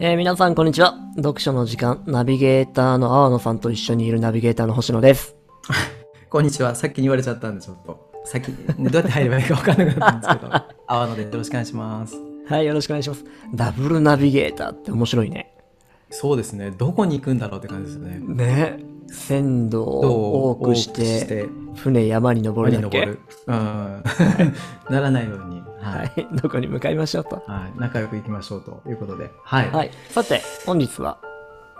えー皆さんこんにちは。読書の時間、ナビゲーターの青野さんと一緒にいるナビゲーターの星野です。こんにちは。さっきに言われちゃったんで、ちょっと。先に、ね、どうやって入ればいいか分かんなかったんですけど。阿野でよろしくお願いします。はい、よろしくお願いします。ダブルナビゲーターって面白いね。そうですね。どこに行くんだろうって感じですよね。ね。鮮度を多くして、船山に登るだっけ山に登る。うん。ならないように。は。はいい。どこに向かいましょうと。はい。仲良く行きましょうということで。はい。はい。さて、本日は、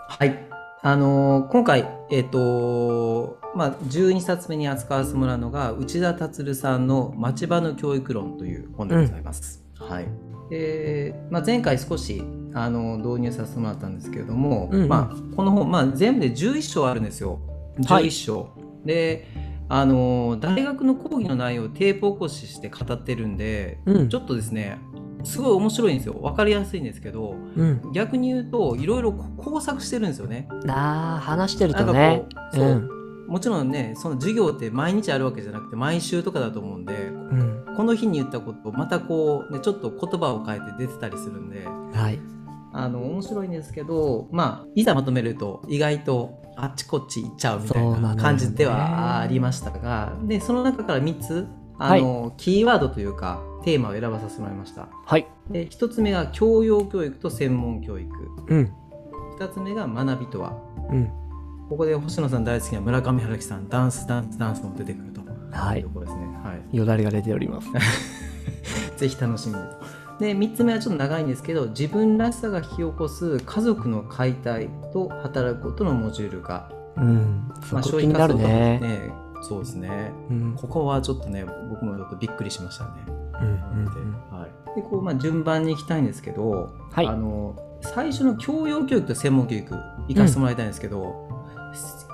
はい。あのー今回、えっ、とまあ、12冊目に扱わせてもらうのが、内田達さんの町場の教育論という本でございます。はい。で、まあ、前回少し、あの導入させてもらったんですけれども、うんうんまあ、この本、まあ、全部で11章あるんですよ。はい11章。で、あの大学の講義の内容をテープ起こしして語ってるんで、うんちょっとですね、すごい面白いんですよ。わかりやすいんですけど、うん。逆に言うと、いろいろ工作してるんですよね。あー、話してるとねそう、ん。もちろんね、その授業って毎日あるわけじゃなくて、毎週とかだと思うんで、うん。この日に言ったこと、またこう、ね、ちょっと言葉を変えて出てたりするんで、はい。あの、面白いんですけど、まあ、いざまとめると、意外とあっちこっち行っちゃうみたいな感じではありましたが、で、その中から3つ、あの、キーワードというか、テーマを選ばさせてもらいました。はい。で、1つ目が教養教育と専門教育。うん。2つ目が学びとは。うん。ここで星野さん大好きな村上春樹さん、ダンス、ダンス、ダンスも出てくると。はいいうところですね。はい。よだれが出ております。ぜひ楽しみに。で、3つ目はちょっと長いんですけど、自分らしさが引き起こす家族の解体と働くことのモジュール化。うん。そまあ、こ気になるね。ね。そうですね。うん。ここはちょっとね、僕もちょっとびっくりしましたね。うんうんうんはい。で、こう、まあ、順番に行きたいんですけど、はいあの、最初の教養教育と専門教育、行かせてもらいたいんですけど、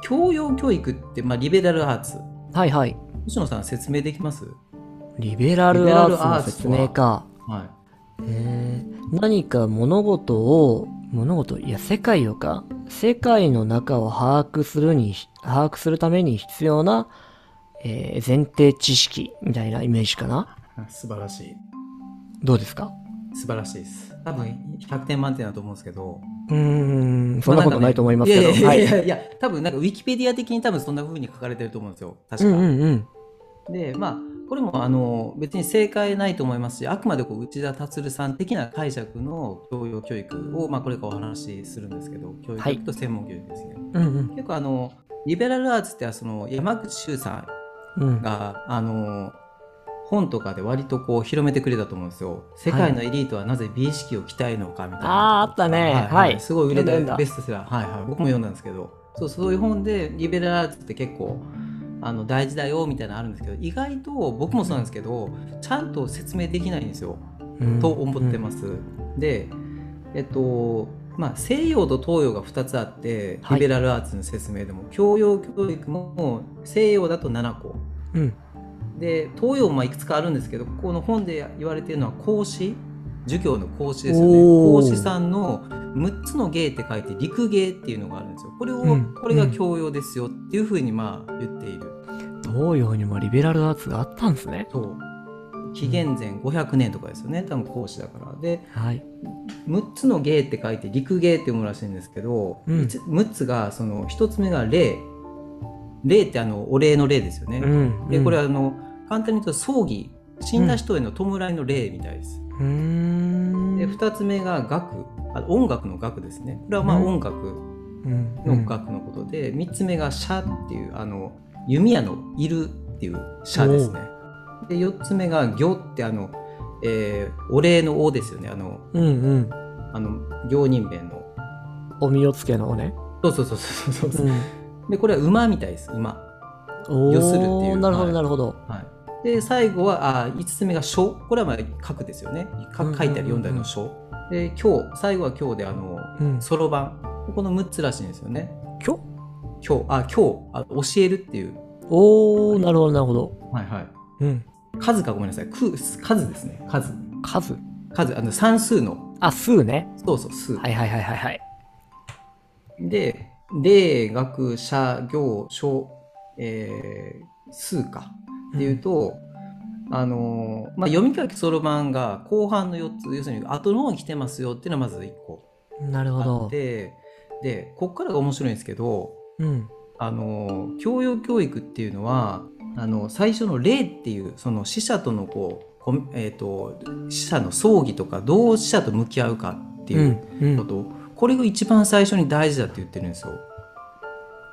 教養教育って、まあ、リベラルアーツ。はいはい。星野さん説明できます？リベラルアーツの説明か。はい。えー、何か物事を、物事、いや、世界をか。世界の中を把握するに、把握するために必要な、えー前提知識みたいなイメージかな？素晴らしい。どうですか？素晴らしいです。多分100点満点だと思うんですけど。うーん、そんなことないと思いますけど。いやいやいはやいや、多分なんかウィキペディア的に多分そんな風に書かれてると思うんですよ。確か。うんうんうん。で、まあ、これもあの別に正解ないと思いますし、あくまでこう内田達さん的な解釈の教養教育を、まあ、これからお話しするんですけど、教育と専門教育ですね。うんうん。結構あの、リベラルアーツってその山口周さんうん。が、あの、本とかで割とこう広めてくれたと思うんですよ。世界のエリートはなぜ美意識を鍛えるのかみたいな。あーあったねはいはいすごい売れたベストセラー。はいはい。僕も読んだんですけど、そうそういう本でリベラルアーツって結構あの大事だよみたいなのあるんですけど、意外と僕もそうなんですけど、ちゃんと説明できないんですよ。うんと思ってます。で、えっと、まあ、西洋と東洋が2つあって、はいリベラルアーツの説明でも、教養教育も西洋だと7個。うん。で、東洋もまあいくつかあるんですけど、ここの本で言われているのは講師、授業の講師ですよね。おー講師さんの6つの芸って書いて、陸芸っていうのがあるんですよ。これを、うんこれが教養ですよっていうふうにまあ言っている。東洋にもリベラルアーツがあったんですね。そう。紀元前500年とかですよね。多分講師だから。で、はい。6つの芸って書いて陸芸って読むらしいんですけど、うん6つがその1つ目が礼礼ってあのお礼の礼ですよね、うん。でこれは、はあの簡単に言うと葬儀死んだ人への弔いの礼みたいです。で2つ目が楽あ音楽の楽ですね。これはまあうん。音楽うん。の楽のことで、3つ目が社っていうあの弓矢のいるっていう社ですね。で4つ目が行ってあの、えーお礼のおですよね。あのうんうん。あの行人弁の。お身をつけのね。そうそうそうそうそうそう、ん。でこれは馬みたいです。馬。お要するっていう。ーなるほはい。どなるほど。はいで最後はあ5つ目が書。これはまあ書くですよね。書書いたり読んだりの書。で今日最後は今日であのうん。そろばん。この6つらしいんですよね。今日？今日。あ今日。あ教えるっていう。おー、なるほどなるほど。はいはい。うん。数かごめんなさい。く数ですね。数。数？数。あの算数の。あ、数ね。そうそう数、はいはいはいはいはい。で例学社行書、えー数かっていうと、あのーまあ、読み書きそろばんが後半の4つ要するに後の方に来てますよっていうのはまず1個あなるほどっ。てでこっからが面白いんですけどうん。あの教養教育っていうのはあの最初の霊っていうその死者とのこうえー、と死者の葬儀とかどう死者と向き合うかってう。いうんうん。こと、これが一番最初に大事だって言ってるんですよ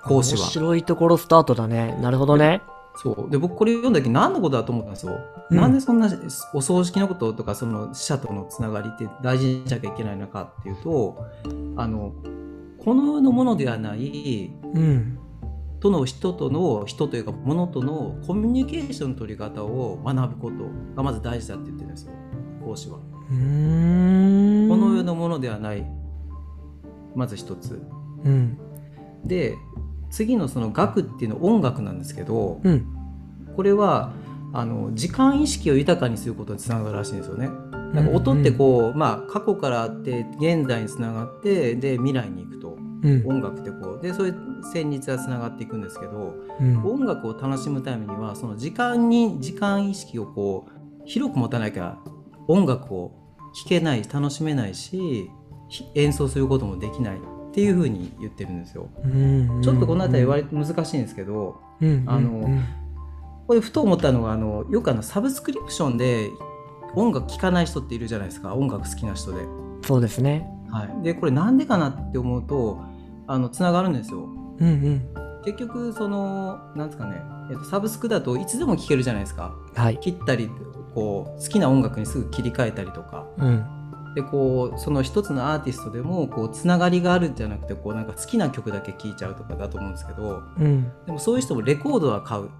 講師面は。白いところスタートだね。なるほどね。そうで僕これ読んだ時何のことだと思ったんですよ。うんなんでそんなお葬式のこととかその死者とのつながりって大事にしなきゃいけないのかっていうとあのこの世のものではないうん。との人との人というか物とのコミュニケーションの取り方を学ぶことがまず大事だって言ってるんですよ講師は。うーん。この世のものではないまず一つ。うん。で次のその学っていうのは音楽なんですけどうん。これはあの時間意識を豊かにすることにつながるらしいんですよね。なんか音ってこう、まあ過去からあって現在につながってで未来に行くとうん。音楽ってこうでそういう旋律がつながっていくんですけどうん。音楽を楽しむためにはその時間に時間意識をこう広く持たなきゃ音楽を聴けない楽しめないしひ演奏することもできないっていうふうに言ってるんですよ。うん。ちょっとこの辺り割と難しいんですけどうん。あのうんこれふと思ったのがあのよくあのサブスクリプションで音楽聴かない人っているじゃないですか音楽好きな人で。そうですね。はい、でこれなんでかなって思うとあのつながるんですよ。うんうん。結局そのなんですかね、えっと、サブスクだといつでも聴けるじゃないですか。はい。切ったりこう好きな音楽にすぐ切り替えたりとかうん。でこうその一つのアーティストでもこうつながりがあるんじゃなくてこうなんか好きな曲だけ聴いちゃうとかだと思うんですけどうん。でもそういう人もレコードは買う。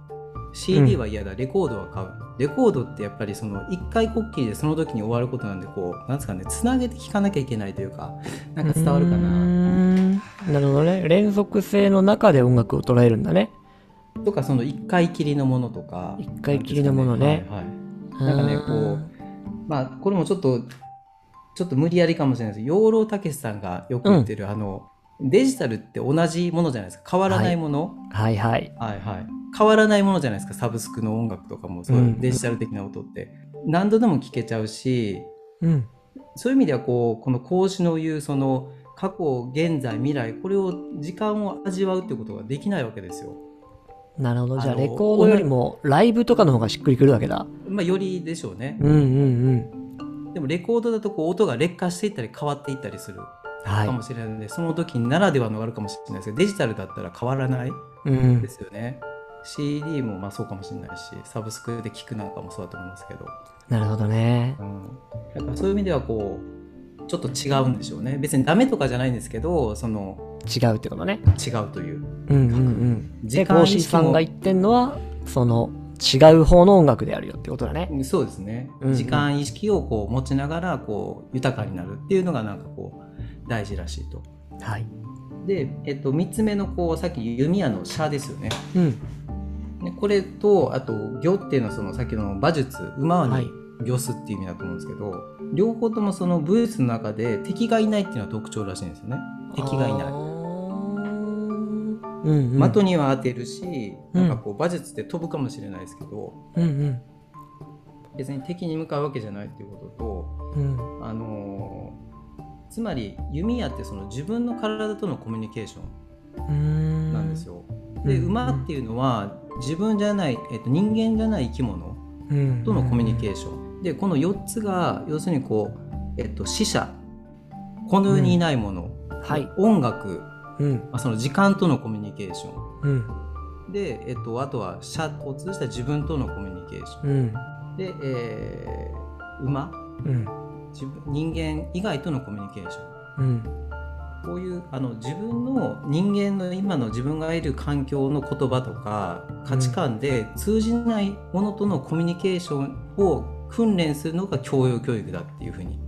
CD は嫌だ、レコードは買う。レコードってやっぱりその一回こっきりでその時に終わることなんでこうなんですかねつなげて聴かなきゃいけないというかなんか伝わるかな。ん。なるほどね。連続性の中で音楽を捉えるんだね。とかその一回きりのものとか。一回きりのものね。なんかね。こうまあこれもちょっとちょっと無理やりかもしれないです養老孟司さんがよく言ってる、あのデジタルって同じものじゃないですか変わらないもの、はいはい。はい、はい変わらないものじゃないですかサブスクの音楽とかもそういううんデジタル的な音って、何度でも聴けちゃうしうん。そういう意味ではこうこの講師の言うその過去現在未来これを時間を味わうってことができないわけですよ。なるほど。じゃあ、レコードよりもライブとかの方がしっくりくるわけだ。まあよりでしょうね。うんうんうん。でもレコードだとこう音が劣化していったり変わっていったりするはいか。もしれないので、その時ならではのがあるかもしれないですけどデジタルだったら変わらないうんで。すよね。CD もまあそうかもしれないしサブスクで聴くなんかもそうだと思いますけど、なるほどね。うん、だからそういう意味ではこうちょっと違うんでしょうね別にダメとかじゃないんですけどその違うってことね。違うといううんうんうん。で、時間さんが言ってんのは、その、違う方の音楽であるよってことだね。そうですね、うんうん時間意識をこう持ちながらこう豊かになるっていうのがなんかこう大事らしいと。はい。で、えっと、3つ目のこうさっき弓矢の射ですよね。うん。でこれとあと魚っていうのはそのさっきの馬術馬はいに魚すっていう意味だと思うんですけど、両方ともそのブースの中で敵がいないっていうのは特徴らしいんですよね敵がいない。うんうん。的には当てるし、うんなんかこう馬術って飛ぶかもしれないですけどうんうん。別に敵に向かうわけじゃないっていうことうん。と、あのーつまり弓矢ってその自分の体とのコミュニケーションなんですよ。でうん馬っていうのは自分じゃない、えっと、人間じゃない生き物うんとのコミュニケーション。でこの4つが要するにこう、えっと、死者この世にいないもの、はい。音楽、うん。まあ、その時間とのコミュニケーショうん。ンで、えっと、あとは社を通じた自分とのコミュニケーションうん。で、えー馬？うん。自分人間以外とのコミュニケーションうん。こういうあの自分の人間の今の自分がいる環境の言葉とか価値観で通じないものとのコミュニケーションを訓練するのが教養教育だっていうふうに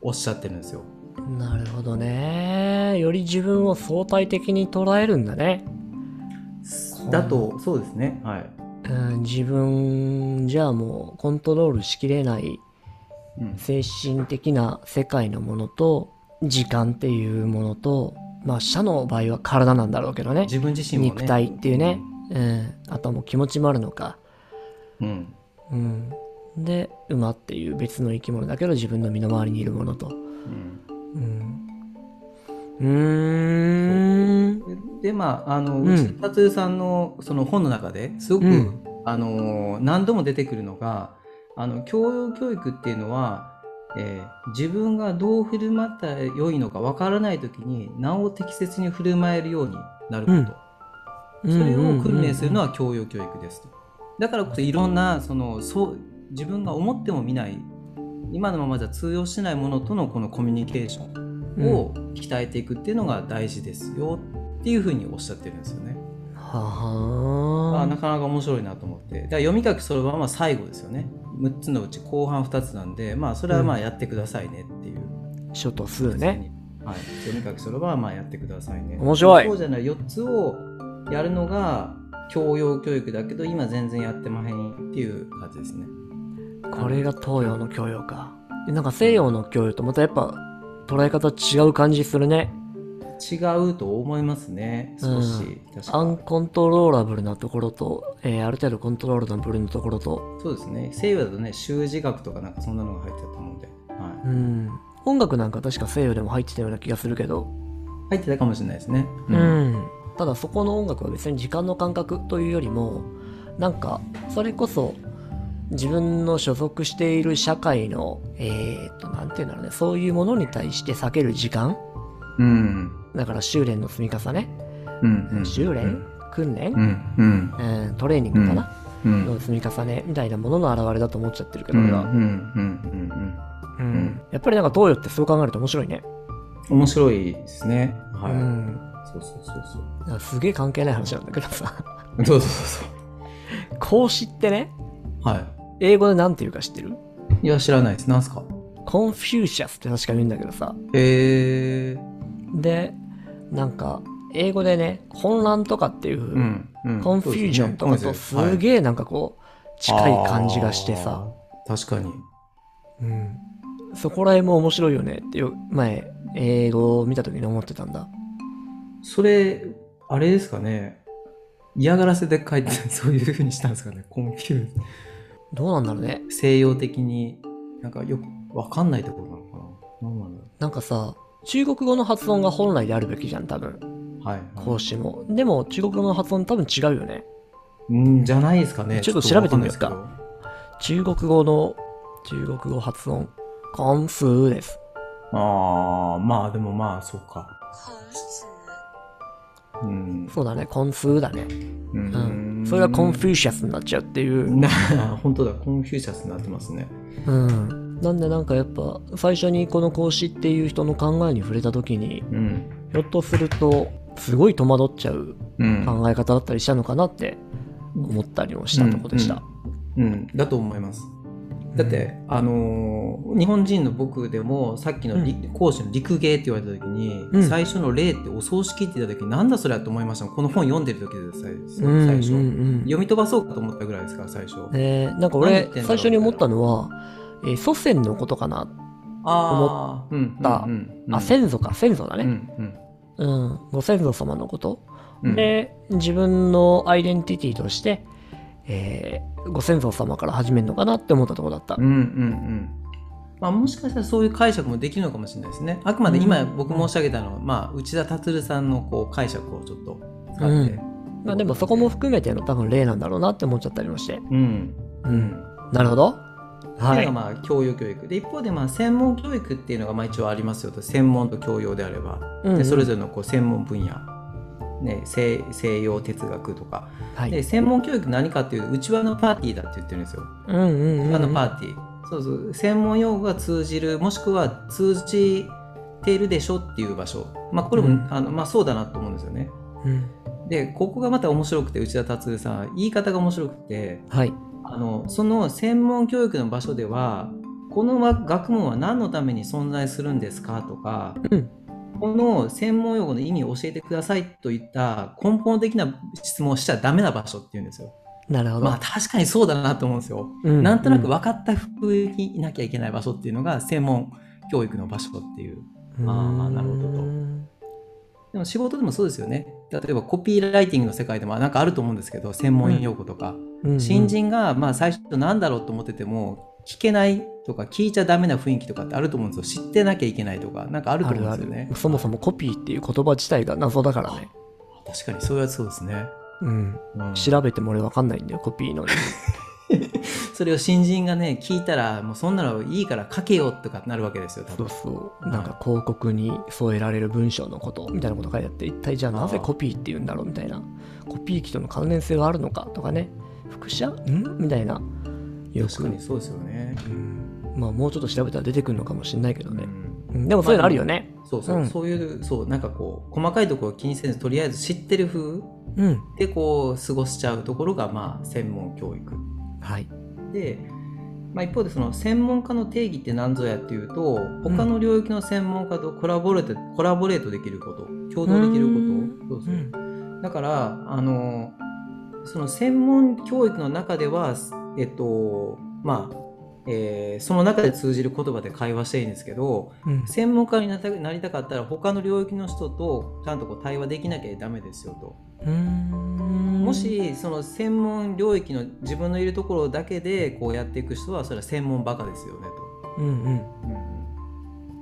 おっしゃってるんですよ。なるほどね。より自分を相対的に捉えるんだね。だとそうですね。はい。うん、自分じゃあもうコントロールしきれないうん精神的な世界のものと時間っていうものとまあ社の場合は体なんだろうけどね自分自身もね。肉体っていうね、うん、あとはもう気持ちもあるのか、うん。うん、で馬っていう別の生き物だけど自分の身の回りにいるものとうんうん。うーん。でまああのうん内田達さんのその本の中ですごく、うんあの何度も出てくるのがあの教養教育っていうのは、えー自分がどう振る舞ったら良いのかわからない時になお適切に振る舞えるようになること、それを訓練するのは教養教育ですと。だからこそいろんなそのそう自分が思ってもみない今のままじゃ通用しないものとのこのコミュニケーションを鍛えていくっていうのが大事ですよっていうふうにおっしゃってるんですよね。はあ。あなかなか面白いなと思って。だから読み書きそろばんは最後ですよね。6つのうち後半2つなんでまあそれはまあやってくださいねっていう、書と数ね。はい、読み書きそろばんはまあやってくださいね。面白い。そうじゃない4つをやるのが教養教育だけど今全然やってまへんっていう感じですねこれが東洋の教養か。でなんか西洋の教養とまたやっぱ捉え方違う感じするね。違うと思いますね。少し、確かアンコントローラブルなところと、えーある程度コントロールナブルなところと、そうですね。西洋だとね習字学とかなんかそんなのが入ってたと思うんで、はうん。音楽なんか確か西洋でも入ってたような気がするけど、い、入ってたかもしれないですね。うん、ただそこの音楽は別に時間の感覚というよりもなんかそれこそ自分の所属している社会のえー、っとなんていうんだろうね。そういうものに対して避ける時間。うん。だから修練の積み重ね、うんうん修練？訓練、うんうん。うんトレーニングかな、うんの積み重ねみたいなものの表れだと思っちゃってるけど俺は、うんうんうんうん。うん。やっぱりなんか東洋ってそう考えると面白いね、うん面白いですね。はい、うん。そうそうそうそう。すげえ関係ない話なんだけどさ。そうそうそう。孔子ってねそうは英語でなんて言うか知ってる？いいや知らないです。なんすか？ Confucius って確か言うんだけどさ。へえで、なんか、英語でね、混乱とかっていう、うんうん。 confusion とかとすげえなんかこう、近い感じがしてさ、確かに。うん。そこら辺も面白いよねってよ、前、英語を見た時に思ってたんだ。それあれですかね。嫌がらせで書いてそういうふうにしたんですかね。コンフューどうなんだろうね。西洋的になんかよくわかんないところなのかな何なんだろなんかさ、中国語の発音が本来であるべきじゃん、多分。うはい、講師も。でも、中国語の発音多分違うよね。うんじゃないですかねちょっと調べてみようかわんないです中国語の、中国語発音、コンフーです。けどああまあでもまあそうか孔子，うんそうだね、コンフーだね。ううん。それが Confucius になっちゃうっていう。な 本当だ。 Confucius になってますね。うん。なんでなんかやっぱ最初にこの孔子っていう人の考えに触れた時にうん。ひょっとするとすごい戸惑っちゃううん。考え方だったりしたのかなって思ったりもしたとこでした。うん。だと思いますだって、あのー日本人の僕でもさっきのり、講師の陸芸って言われた時に、うん。最初の「礼」ってお葬式って言った時になんだそれやと思いましたこの本読んでる時でさうん最初、うん。うん読み飛ばそうかと思ったぐらいですから最初、えーなんか俺最初に思ったのは、えー祖先のことかな、ああうんたうんうんあ先祖か。先祖だうね、んうん。うん。ご先祖様のこと、うん。で自分のアイデンティティとして、えーご先祖様から始めるのかなって思ったところだった。うんうんうんまあ、もしかしたらそういう解釈もできるのかもしれないですね。あくまで今うん僕申し上げたのは、まあ、内田達さんのこう解釈をちょっと使って、うんまあ、でもそこも含めての多分例なんだろうなって思っちゃったりもして。うんうん。なるほど。はい。まあ教養教育で一方でまあ専門教育っていうのがまあ一応ありますよと専門と教養であれば、うんうんでそれぞれのこう専門分野、ね、西西洋哲学とか、はい。で専門教育何かっていうと内輪のパーティーだって言ってるんですよ。うんうんうん、内輪のパーティー。そうそう。専門用語が通じるもしくは通じているでしょっていう場所。まあこれも、うん。あのまあ、そうだなと思うんですよね。うん。でここがまた面白くて内田達さん言い方が面白くてはい。あのその専門教育の場所ではこの学問は何のために存在するんですかとか、うんこの専門用語の意味を教えてくださいといった根本的な質問をしちゃダメな場所っていうんですよ。なるほど。まあ確かにそうだなと思うんですよ。うんなんとなくう分かった風にいなきゃいけない場所っていうのが専門教育の場所っていう。んあーなるほどとうんでも仕事でもそうですよね。例えばコピーライティングの世界でもなんかあると思うんですけど、専門用語とか。うんうん新人がまあ最初何だろうと思ってても聞けないとか聞いちゃダメな雰囲気とかってあると思うんですよ知ってなきゃいけないとかなんかあるとあるあ思うんですよねる。そもそもコピーっていう言葉自体が謎だからね。確かにそういうやつそうですね、うん。うん調べても俺わかんないんだよ、コピーの。それを新人がね聞いたらもうそんなのいいから書けよとかなるわけですよ多そう分そう。なんか広告に添えられる文章のことみたいなこと書いてあって、一体じゃあなぜコピーって言うんだろうみたいな。コピー機との関連性があるのかとかね。複写ん？みたいな。よく確か。にそうですよね、うんまあもうちょっと調べたら出てくるのかもしれないけどね。うんうんでもそういうのあるよね。そうそう、うんそういうそうなんかこう細かいところを気にせずとりあえず知ってる風うん。でこう過ごしちゃうところがまあ専門教育はい。で、まあ、一方でその専門家の定義って何ぞやっていうと他の領域の専門家とコラボレート、コラボレートできること共同できることそうそううん。だからあのその専門教育の中ではえっとまあ、えーその中で通じる言葉で会話していいんですけどうん。専門家になりたかったら他の領域の人とちゃんとこう対話できなきゃダメですよと。も、しその専門領域の自分のいるところだけでこうやっていく人はそれは専門バカですよねうんうん。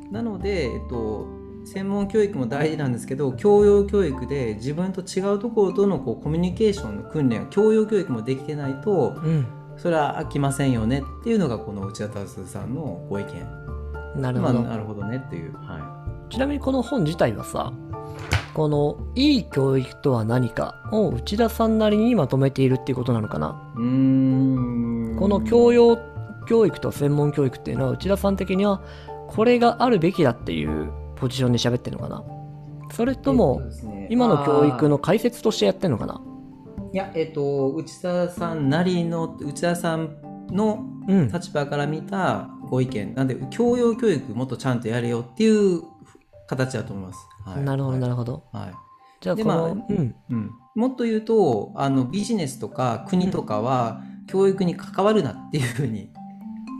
と。なので、えっと、専門教育も大事なんですけど教養教育で自分と違うところとのこうコミュニケーションの訓練教養教育もできてないとうん。それは飽きませんよねっていうのがこの内田達さんのご意見。まあ、なるほど。なるほどねっていう。はちなみにこの本自体はさ、このいい教育とは何かを内田さんなりにまとめているっていうことなのかな？い、うーんこの教養教育と専門教育っていうのは内田さん的にはこれがあるべきだっていうポジションで喋ってるのかな？それとも今の教育あの解説としてやってるのかな？ーいやえっと内田さんなりの内田さんのうん。立場から見たご意見なんで教養教育もっとちゃんとやれよっていう形だと思います。はい、なるほどなるほほど。ど。はいじゃあこの、でまあうん。うん、もっと言うとあのビジネスとか国とかは教育に関わるなっていうふうに、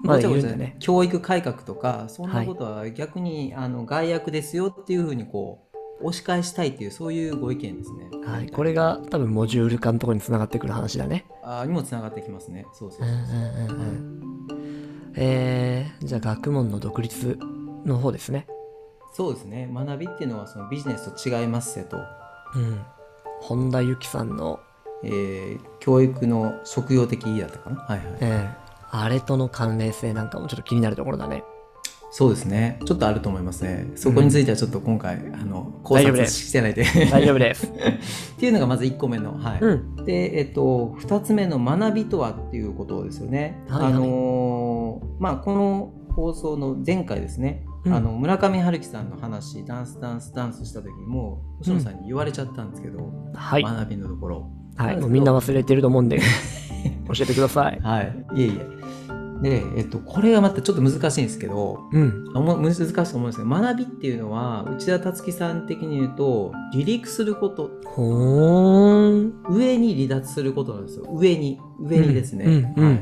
まあごちゃごちゃ言うんだね教育改革とかそんなことは逆に、あの害悪ですよっていうふうにこう押し返したいっていうそういうご意見ですね。はい。これが多分モジュール化のところにつながってくる話だね。あにもつながってきますね。そうそううんそううそう。んうんうん。えー、じゃあ学問の独立の方ですね。そうですね。学びっていうのはそのビジネスと違いますせと、うん。本田由紀さんの、えー教育の職業的だったかな。はいはい。えーあれとの関連性なんかもちょっと気になるところだね。そうですね。ちょっとあると思いますね。そこについてはちょっと今回、あの考察してないで。大丈夫です。っていうのがまず1個目の。はい。うん。で、えっと、2つ目の学びとはっていうことですよね。はいはいあのーまあ、この放送の前回ですね、うんあの村上春樹さんの話、ダンスダンスダンスした時にも、星野さんに言われちゃったんですけど、はい。学びのところ。はい。もうみんな忘れてると思うんで、教えてください。はい。いえいえ。で、えっと、これがまたちょっと難しいんですけど、うん。難しいと思うんですけど、学びっていうのは、内田達樹さん的に言うと、離陸すること。上に離脱することなんですよ。上に、上にですね。うんうんうんは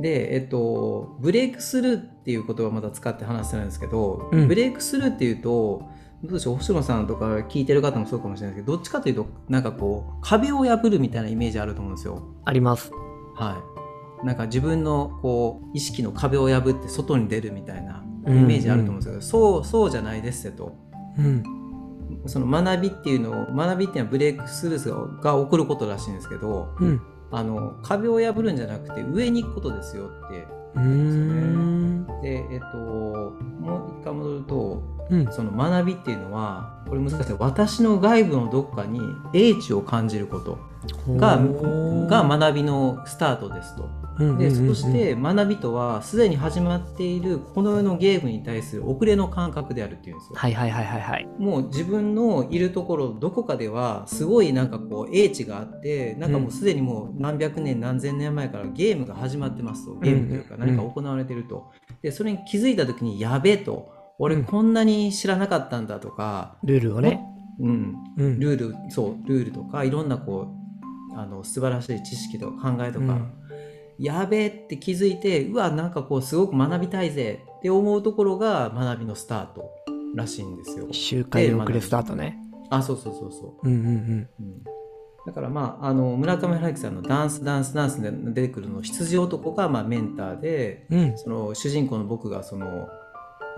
い、で、えっと、ブレイクスルーっていう言葉をまた使って話してないんですけど、うんブレイクスルーっていうと、どうでしょう星野さんとか聞いてる方もそうかもしれないですけど、どっちかというと、なんかこう、壁を破るみたいなイメージあると思うんですよ。あります。はい。なんか自分のこう意識の壁を破って外に出るみたいなイメージあると思うんですけど、そうそうじゃないですと。うん。その学びっていうのを学びっていうのはブレイクスルースがが起こることらしいんですけど、うん。あの壁を破るんじゃなくて上に行くことですよって。うーん。でえっともう一回戻るとうん。その学びっていうのはこれ難しい私の外部のどこかに英知を感じることがが学びのスタートですと。うんでそして学びとはすでに始まっているこの世のゲームに対する遅れの感覚であるっていうんですよ。はいはいはいはいはい。もう自分のいるところどこかではすごいなんかこう英知があってなんかもうすでにもう何百年何千年前からゲームが始まってますとゲームというかうん何か行われてると。でそれに気づいた時にやべえと俺うんこんなに知らなかったんだとか、ルールをね。うん、うん。ルールそうルールとかいろんなこうあの素晴らしい知識とか考えとか、うんやべえって気づいてうわなんかこうすごく学びたいぜって思うところが学びのスタートらしいんですよ。周回遅れスタートね。あそうそうそうそうんうんう。うんだからまああの村上春樹さんの「ダンスダンスダンス」で出てくるの羊男がまあメンターでうん。その主人公の僕がその、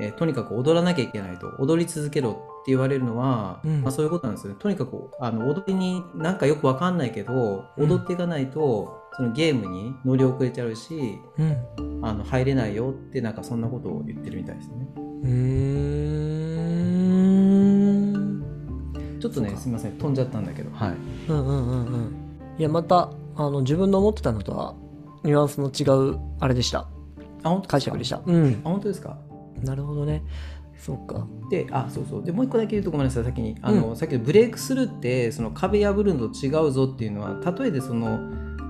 えーとにかく踊らなきゃいけないと踊り続けろって言われるのは、うんまあ、そういうことなんですよねとにかくあの踊りになんかよくわかんないけどうん踊っていかないと、そのゲームに乗り遅れちゃうしうん。あの入れないよってなんかそんなことを言ってるみたいですねうーん。ちょっとねすみません飛んじゃったんだけどはいうんうんうんうん。いや、また、あの、自分の思ってたのとは、ニュアンスの違う、あれでした。あ本当解釈でしたた。うん。あ本当ですか？なるほどね。そうか。であそうそうでもう一個だけ言うとごめんなさい先にあの、さっきのブレイクスルーってその壁破るのと違うぞっていうのは例えでその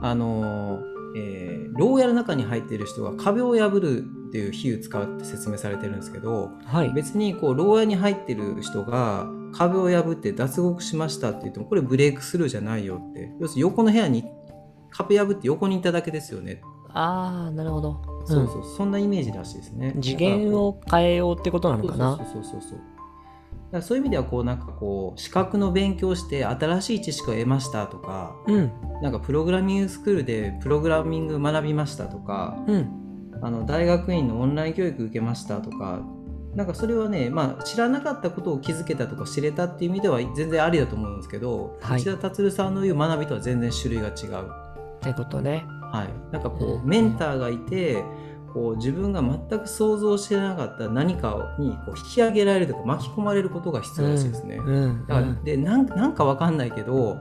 あの、えー牢屋の中に入っている人が壁を破るっていう比喩使うって説明されてるんですけどはい。別にこう牢屋に入ってる人が壁を破って脱獄しましたって言ってもこれブレイクスルーじゃないよって要するに横の部屋に壁破って横にいただけですよね、ああ、なるほど。そうそうそんなイメージらしいですね次元を変えようってことなのかな。そうそうそうそうらそういう意味ではこうなんかこう資格の勉強して新しい知識を得ましたとかうん。なんかプログラミングスクールでプログラミング学びましたとかうん。あの大学院のオンライン教育受けましたとかなんかそれはね、まあ、知らなかったことを気づけたとか知れたっていう意味では全然ありだと思うんですけど、はい内田達さんの言う学びとは全然種類が違う。ってことね。はい、なんかこうんうメンターがいてこう自分が全く想像してなかった何かにこう引き上げられるとか巻き込まれることが必要らしいですね。うん。うんだからでなんなんかわかんないけど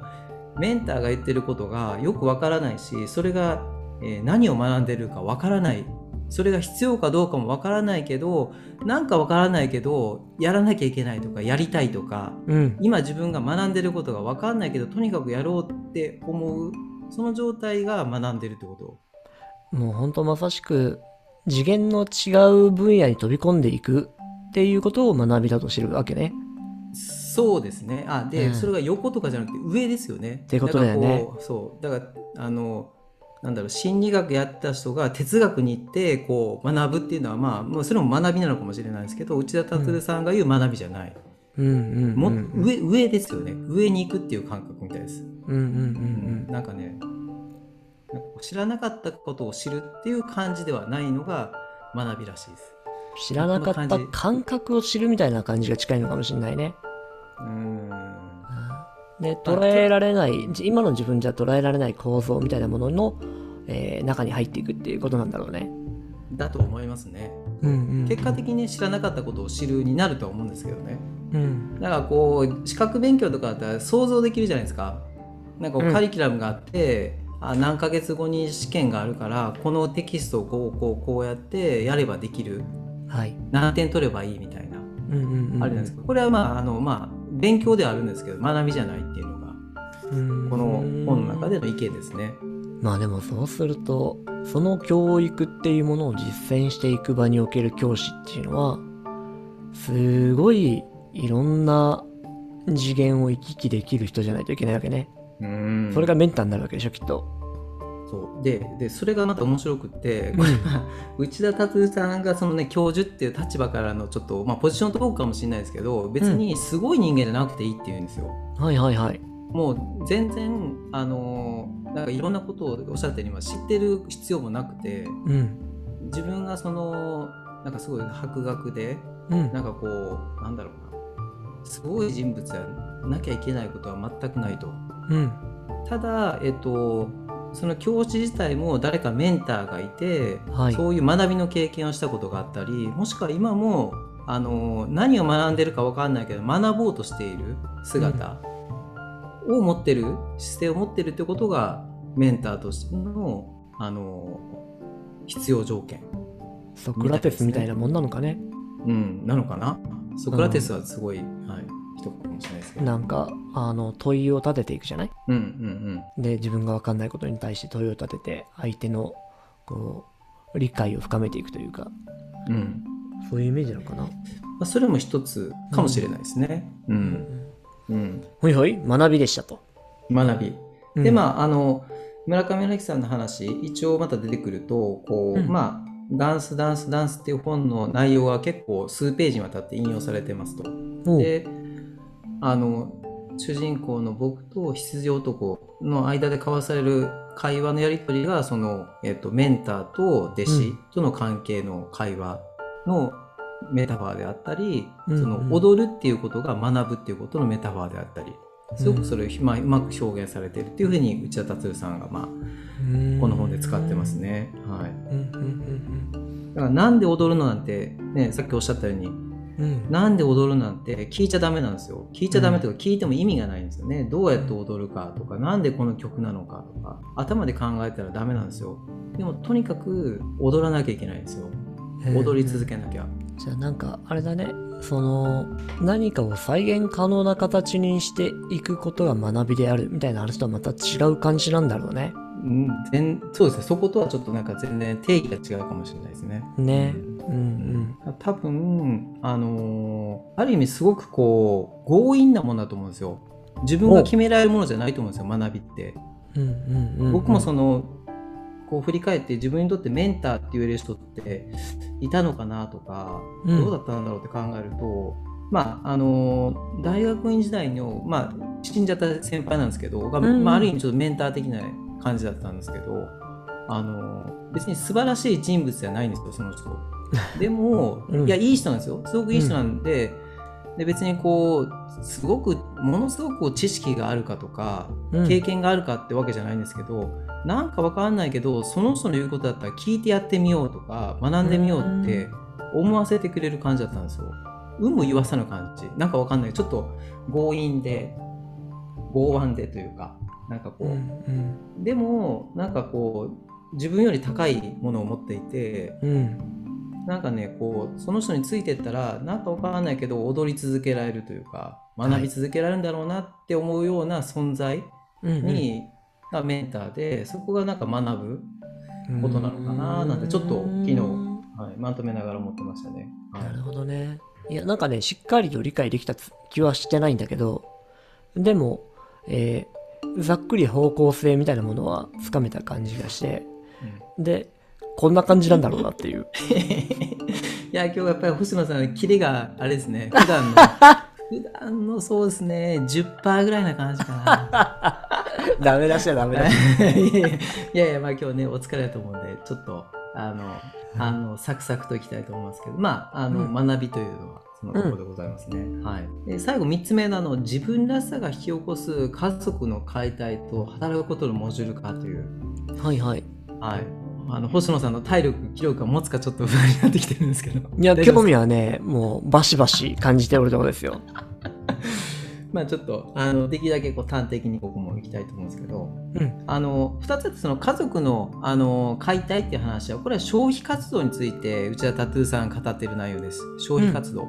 メンターが言ってることがよくわからないしそれが、えー何を学んでるかわからないそれが必要かどうかもわからないけどなんかわからないけどやらなきゃいけないとかやりたいとかうん。今自分が学んでることがわかんないけどとにかくやろうって思うその状態が学んでるってこともうほんとまさしく次元の違う分野に飛び込んでいくっていうことを学びだと知るわけね。そうですね。あで、うん。それが横とかじゃなくて上ですよね。ってことだよね。そう。だからあのなんだろう心理学やった人が哲学に行ってこう学ぶっていうのはまあもうそれも学びなのかもしれないですけど内田達さんが言う学びじゃない、うん。うん。もうん。上上ですよね。上に行くっていう感覚みたいです、うん。うん。うん。なんかねなんか知らなかったことを知るっていう感じではないのが学びらしいですうん。知らなかった感覚を知るみたいな感じが近いのかもしれないね。うーんで、捉えられない、今の自分じゃ捉えられない構造みたいなものの、えー中に入っていくっていうことなんだろうね。だと思いますねうんうん。結果的に知らなかったことを知るになるとは思うんですけどねうん。だからこう資格勉強とかだったら想像できるじゃないですかなんかカリキュラムがあって、あ何ヶ月後に試験があるからこのテキストをこうこうこうやってやればできるはい。何点取ればいいみたいな、うんうんうん。あれなんですけどこれはまああのまあ勉強ではあるんですけど学びじゃないっていうのがうんこの本の中での意見ですね。まあでもそうすると、その教育っていうものを実践していく場における教師っていうのは、すごいいろんな次元を行き来できる人じゃないといけないわけね。うんそれがメンターになるわけでしょ、きっと。そうででそれがまた面白くってこれは内田達さんがそのね教授っていう立場からのちょっと、まあ、ポジショントークかもしれないですけど別にすごい人間じゃなくていいって言うんですよ。はいはいはい。もう全然あのなんかいろんなことをおっしゃったように今知ってる必要もなくてうん。自分がそのなんかすごい博学でうん。なんかこうなんだろうなすごい人物やなきゃいけないことは全くないと。うん。ただ、えっと、その教師自体も誰かメンターがいて、はい。そういう学びの経験をしたことがあったりもしくは今もあの何を学んでるか分かんないけど学ぼうとしている姿を持ってる、姿勢を持ってるってことがメンターとしてのあの必要条件、ソクラテスみたいなもんなのかね。うん、なのかな。ソクラテスはすごい、はい、人かもしれないですけど。なんか、あの、問いを立てていくじゃない？うんうんで、自分がわかんないことに対して問いを立てて、相手の、こう、理解を深めていくというか、うんうんそういうイメージなのかな？まあ、それも一つかもしれないですね。うんうんほいほい、学びでしたと。学び。うんでまああの村上春樹さんの話一応また出てくるとこう、うんまあダンスダンスダンスっていう本の内容は結構数ページにわたって引用されてますと。であの主人公の僕と羊男の間で交わされる会話のやり取りがその、えっとメンターと弟子との関係の会話のメタファーであったり、うんその踊るっていうことが学ぶっていうことのメタファーであったり。すごくそれを、まあ、うまく表現されてるっていうふうに内田達さんが、まあ、この本で使ってます。ね。はい、だからなんで踊るのなんて、ね、さっきおっしゃったようにうんうん。なんで踊るなんて聞いちゃダメなんですよ。聞いちゃダメとか聞いても意味がないんですよね。どうやって踊るかとか、なんでこの曲なのかとか、頭で考えたらダメなんですよ。でもとにかく踊らなきゃいけないんですよ。踊り続けなきゃ。じゃあなんかあれだねその何かを再現可能な形にしていくことが学びであるみたいな話とはまた違う感じなんだろうね。うん、全そうですね。そことはちょっとなんか全然定義が違うかもしれないですね。ね。うん多分、あのーある意味すごくこう、強引なものだと思うんですよ。自分が決められるものじゃないと思うんですよ、学びって。うん。うんうんうん。僕もその、こう振り返って自分にとってメンターって言える人っていたのかなとか、うんどうだったんだろうって考えると、まあ、あのー大学院時代の、まあ、死んじゃった先輩なんですけど、がうんまあ、ある意味ちょっとメンター的な感じだったんですけど、あのー別に素晴らしい人物じゃないんですよ、その人。でも、うんいや、いい人なんですよ。すごくいい人なんで、で別にこう、すごく、ものすごくこう知識があるかとか、うん経験があるかってわけじゃないんですけど、なんかわかんないけど、その人の言うことだったら聞いてやってみようとか、学んでみようって思わせてくれる感じだったんですよ。有無言わさぬ感じ。なんかわかんない。ちょっと強引で、剛腕でというか、なんかこう、うんうんでも、なんかこう、自分より高いものを持っていて、うんなんかね、こう、その人についてったら、なんかわからないけど、踊り続けられるというか、学び続けられるんだろうなって思うような存在うんうんに、がメンターで、そこがなんか学ぶ、ことなのかななんてちょっと昨日はい、まとめながら思ってましたね。はいなるほどね。いや、なんかね、しっかりと理解できたつ気はしてないんだけど、でも、えーざっくり方向性みたいなものはつかめた感じがして、で、こんな感じなんだろうなっていう。いや、今日やっぱり星野さん、キレがあれですね、普段の、普段のそうですね、10%ぐらいな感じかな。ダメ出しちゃダメだ。いやいやいやまあ今日ね、お疲れだと思うんで、ちょっと、あの、あの、サクサクといきたいと思いますけど、まあ、あの、うん学びというのは、そのところでございますね。はい。で最後、3つ目の、あの、自分らしさが引き起こす家族の解体と働くことのモジュール化という、はいはい。はい。あの、星野さんの体力、気力が持つかちょっと不安になってきてるんですけど。いや、興味はね、もうバシバシ感じておるところですよ。まあちょっと、あの、できるだけこう端的にここも行きたいと思うんですけど、うん。あの2つその家族のあの解体っていう話はこれは消費活動について内田タトゥーさんが語っている内容です消費活動、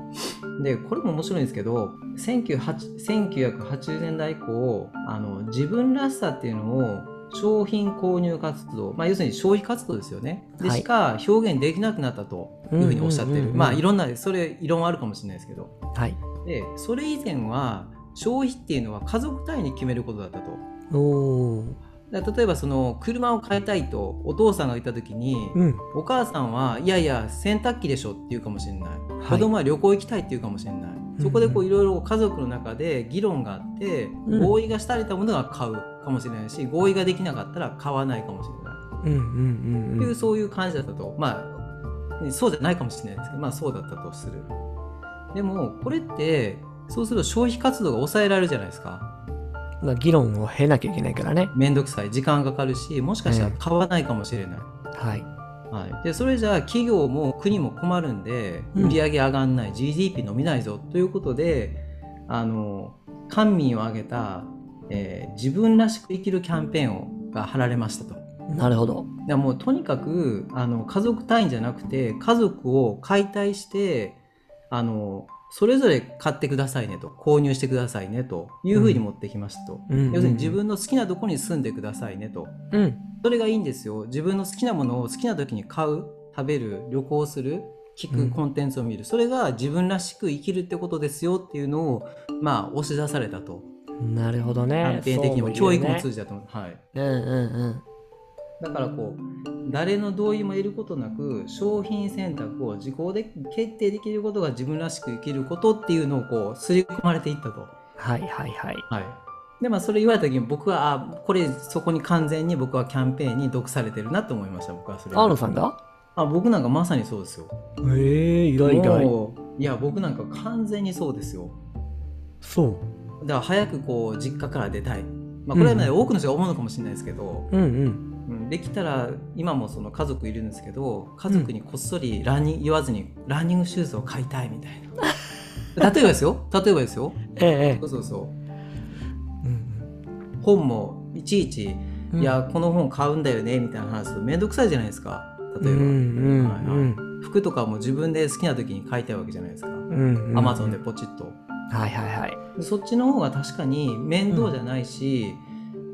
でこれも面白いんですけど1908 1980年代以降あの自分らしさっていうのを商品購入活動、まあ、要するに消費活動ですよね。ではい。しか表現できなくなったというふうにおっしゃってる、うん。うんうんうんまあいろんなそれ異論はあるかもしれないですけど。はい。でそれ以前は消費っていうのは家族単位に決めることだったと。お例えばその車を買いたいとお父さんが言った時に、うん。お母さんはいやいや洗濯機でしょって言うかもしれない、い。子供は旅行行きたいって言うかもしれない、そこでこういろいろ家族の中で議論があって、うん。合意がしたれたものが買うかもしれないし合意ができなかったら買わないかもしれない、うんうんうんっていううん。そういう感じだったと。まあそうじゃないかもしれないですけどまあそうだったとする。でもこれってそうすると消費活動が抑えられるじゃないですか。まあ、議論を経なきゃいけないからね。めんどくさい。時間かかるしもしかしたら買わないかもしれない、はい。はい、でそれじゃあ企業も国も困るんでうん。売り上げ上がんない、GDP 伸びないぞということであの官民を挙げた、えー自分らしく生きるキャンペーンをが貼られましたと。なるほど。でもうとにかくあの家族単位じゃなくて家族を解体してあのそれぞれ買ってくださいねと購入してくださいねというふうに持ってきましたと、うんうんうん要するに自分の好きなところに住んでくださいねとうん。それがいいんですよ。自分の好きなものを好きな時に買う、食べる、旅行する、聞うんく、コンテンツを見る。それが自分らしく生きるってことですよっていうのを、まあ、押し出されたと。なるほどキャね。ンペーン的にも、そう教育も通じたと思う。はい。うんうんだからこう、誰の同意も得ることなく、商品選択を自己で決定できることが自分らしく生きることっていうのをこう、刷り込まれていったと。うん。はいはいはい。はい。で、まあ、それ言われた時に僕は、あ、これ、そこに完全に僕はキャンペーンに毒されてるなと思いました、僕はそれ。アーロンさんが？あ、僕なんかまさにそうですよ。へえ、意外意外。いや、僕なんか完全にそうですよ。そう。だから早くこう、実家から出たい。まあ、これはね、うん多くの人が思うのかもしれないですけど、うんうん。うんできたら、今もその家族いるんですけど、家族にこっそりランニング、言わずにランニングシューズを買いたいみたいな。例えばですよ。例えばですよ。えええそうそうそう。え。うん本もいちいち、うんいやこの本買うんだよねみたいな話すると面倒くさいじゃないですかうん。例えば、うんうんはいはい服とかも自分で好きな時に買いたいわけじゃないですか。アマゾンでポチッとはいはいはい。そっちの方が確かに面倒じゃないし、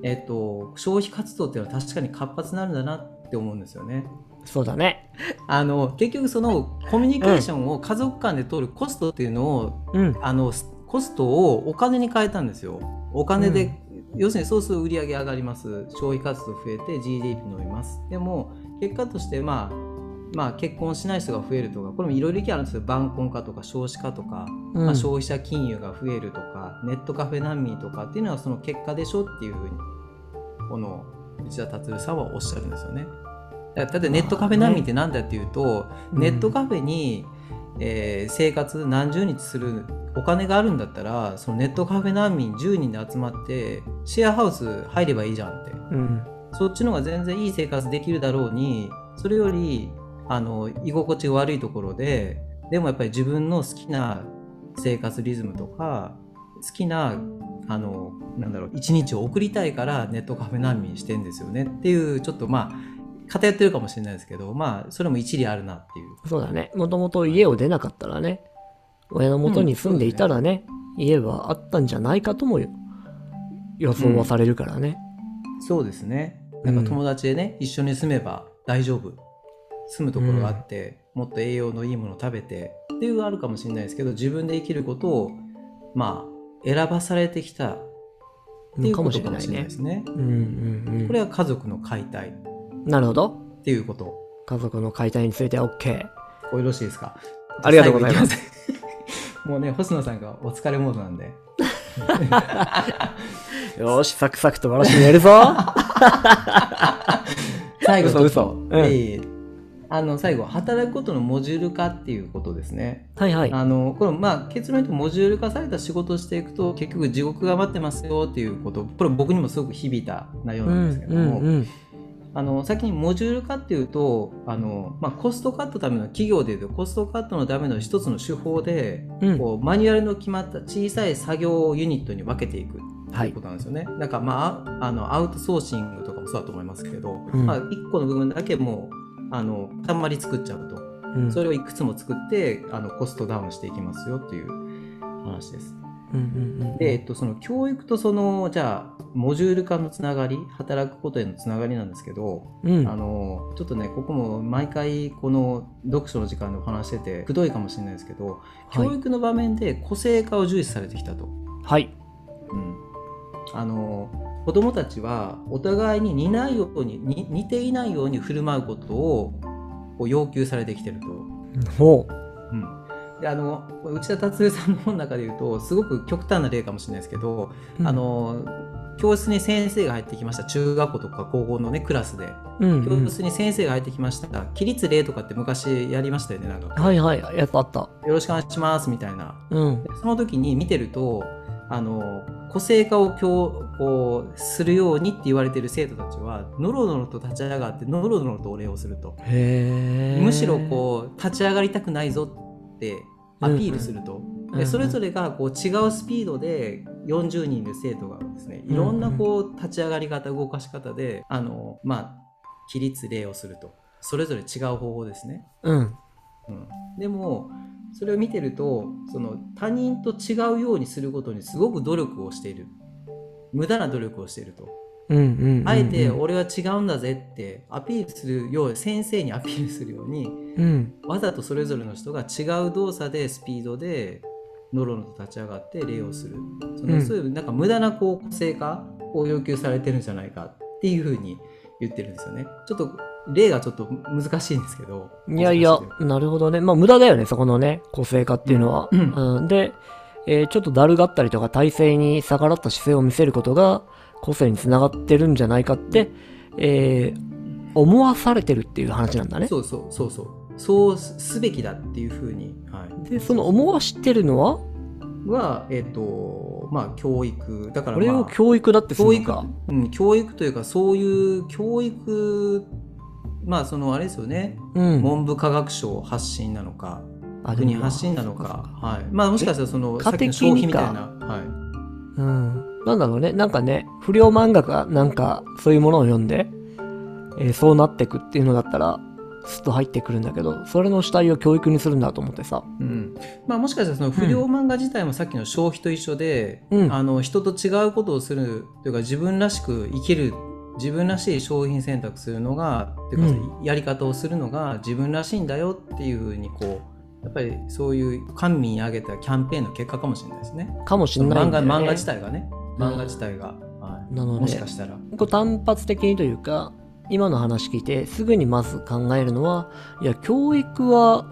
えっと消費活動っていうのは確かに活発になるんだなって思うんですよねそうだね。あの結局そのコミュニケーションを家族間で取るコストっていうのを、うん。あのコストをお金に変えたんですよお金で、要するにそうすると売り上げ上がります消費活動増えて GDP 伸びますでも結果としてまあまあ結婚しない人が増えるとかこれもいろいろ意見あるんですよ晩婚化とか少子化とか、うんまあ、消費者金融が増えるとかネットカフェ難民とかっていうのはその結果でしょっていうふうにこの内田達さんはおっしゃるんですよね。だだってネットカフェ難民って何だっていうと、うんネットカフェに、えー生活何十日するお金があるんだったらそのネットカフェ難民10人で集まってシェアハウス入ればいいじゃんってうん。そっちの方が全然いい生活できるだろうにそれよりあの居心地が悪いところででもやっぱり自分の好きな生活リズムとか好きなあのなんだろう一日を送りたいからネットカフェ難民してんですよねっていうちょっとまあ偏ってるかもしれないですけどまあそれも一理あるなっていうそうだね。もともと家を出なかったらね、親の元に住んでいたらね、家はあったんじゃないかとも予想はされるからね。そうですね。なんか友達でね、一緒に住めば大丈夫。住むところがあって、もっと栄養のいいものを食べてっていうのがあるかもしれないですけど、自分で生きることを、まあ、選ばされてきたっていうかもことかもしれないですね。うんうんうん。これは家族の解体っなるほど。ていうこと。家族の解体については OK。およろしいですか？ありがとうございます。もうね、星野さんがお疲れモードなんで。よーし、サクサクと私にやるぞ最後嘘嘘うんええあの最後働くことのモジュール化っていうことですね。はいはい。あのこれまあ結論言うとモジュール化された仕事をしていくと結局地獄が待ってますよっていうことこれ僕にもすごく響いた内容うなんですんけども、うんうん。あの先にモジュール化っていうとあの、まあ、コストカットのための企業でいうとコストカットのための一つの手法で、うんこうマニュアルの決まった小さい作業ユニットに分けていくっいいうことなんですよね。なんかまああのアウトソーシングとかもそうだと思いますけど、うんまあ、1個の部分だけもうあの塊作っちゃうと。うんそれをいくつも作ってあのコストダウンしていきますよっていう話です。で、えっと、その教育とそのじゃあモジュール化のつながり働くことへのつながりなんですけど、うんあのちょっとねここも毎回この読書の時間でお話しててくどいかもしれないですけど、教育の場面で個性化を重視されてきたと。はい。うん、あの子供たちはお互いに似ないようにに似ていないように振る舞うことをこう要求されてきてると。ほうん、であの内田達さんの本の中で言うとすごく極端な例かもしれないですけど、う。あ、の教室に先生が入ってきました中学校とか高校のねクラスでうんうん教室に先生が入ってきました起立例とかって昔やりましたよねなんか、はいはい。やっぱあった。よろしくお願いしますみたいなうん。でその時に見てるとあの個性化を強こうするようにって言われてる生徒たちはのろのろと立ち上がってのろのろとお礼をすると。むしろこう立ち上がりたくないぞってアピールすると、うんでそれぞれがこう違うスピードで40人いる生徒がですねいろんなこう立ち上がり方動かし方であのまあ起立礼をすると。それぞれ違う方法ですね、うん。うん、でもそれを見てるとその他人と違うようにすることにすごく努力をしている無駄な努力をしているとうんうんうんうん。あえて俺は違うんだぜってアピールするよう先生にアピールするようにうん。わざとそれぞれの人が違う動作でスピードでノロノロと立ち上がって礼をするその、うんそういうなんか無駄なこう個性化を要求されてるんじゃないかっていうふうに言ってるんですよねちょっと例がちょっと難しいんですけどいやいやなるほどね。まあ無駄だよね、そこのね、個性化っていうのは。うんうんで、えーちょっとだるがったりとか体制に逆らった姿勢を見せることが個性につながってるんじゃないかって、えー思わされてるっていう話なんだね。そうそうそうそうそうすべきだっていうふうに、はい、で、その思わしてるのは、はえっ、とまあ教育だから、これをまあ、教育だってす教育るのか。、うん、教育というかそういう教育まあそのあれですよね、うん。文部科学省発信なのか国発信なのかはいまあもしかしたらそのえさっきの消費みたい家なはいうん。なんだろうね。なんかね、不良漫画がなんかそういうものを読んで、えーそうなってくっていうのだったら、スッと入ってくるんだけど、それの主体を教育にするんだと思ってさ。うんまあ、もしかしたらその不良漫画自体もさっきの消費と一緒で、うんあの人と違うことをするというか自分らしく生きる自分らしい商品選択するのがっていうか、うやり方をするのが自分らしいんだよっていうふうにこうやっぱりそういう官民に挙げたキャンペーンの結果かもしれないですね。かもしその漫画んないんだよね。漫画自体がね漫画自体が、はいなのでもしかしたら。こう単発的にというか、今の話聞いてすぐにまず考えるのは、いや、教育は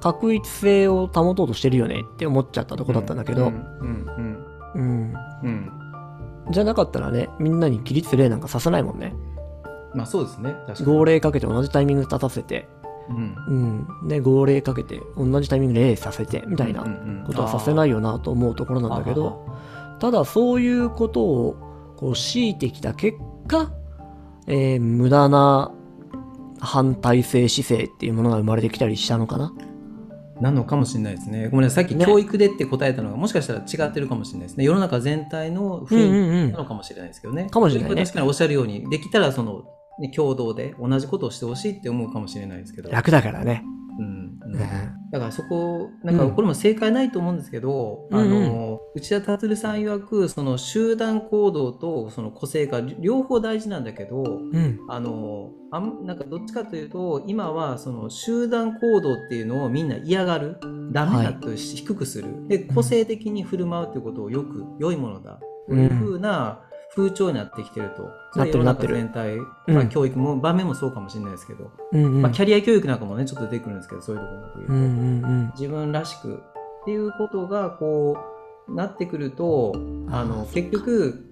確一性を保とうとしてるよねって思っちゃったとこだったんだけど、うんうんうん。じゃなかったらね、みんなに起立例なんかさせないもんね。まあそうですね。確かに。号令かけて同じタイミングで立たせて、うん。うん。で、号令かけて同じタイミングで礼させて、みたいなことはさせないよなと思うところなんだけど、ただそういうことをこう強いてきた結果、えー無駄な反体制姿勢っていうものが生まれてきたりしたのかな？なのかもしれないですね。ごめんなさい。さっきね教育でって答えたのが、もしかしたら違ってるかもしれないですね。世の中全体のうん雰囲うんう。気なんのかもしれないですけどね。かもしれないね確かにおっしゃるように、できたらその、ね、共同で同じことをしてほしいって思うかもしれないですけど。楽だからね。うんうんうん。だからそこ、なんかうん。これも正解ないと思うんですけど、うん。うんあの、内田達さん曰く、その集団行動とその個性が両方大事なんだけど、うん。あのあんなんかどっちかというと今はその集団行動っていうのをみんな嫌がるダメだとし低くする、で個性的に振る舞うということをよく良いものだというふうな風潮になってきてると、それ世の中全体、うんまあ、教育も場面もそうかもしれないですけど、うんうん。まあ、キャリア教育なんかもねちょっと出てくるんですけどそういうところも言うと、うんうん自分らしくっていうことがこうなってくるとああのー結局